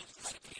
built a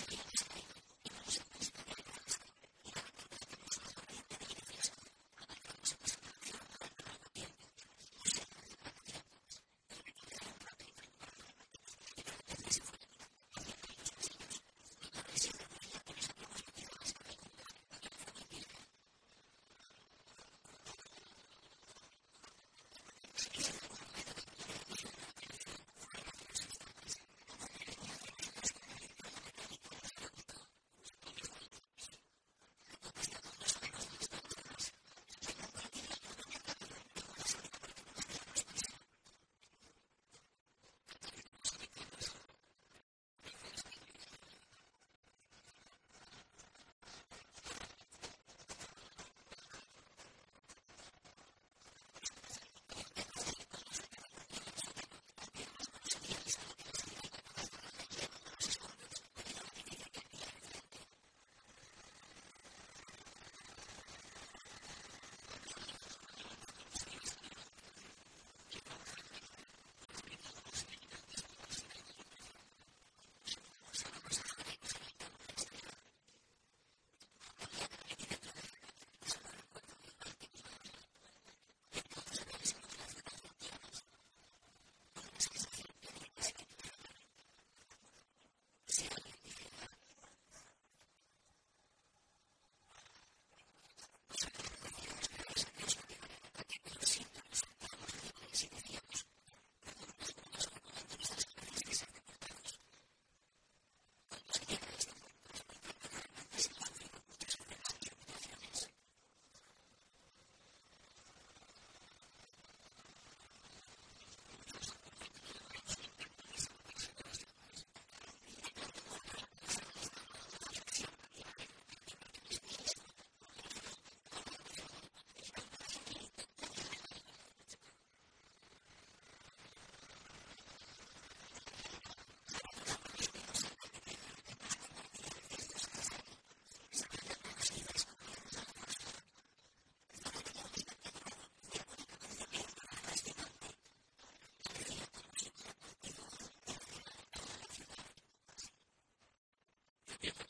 Gracias. if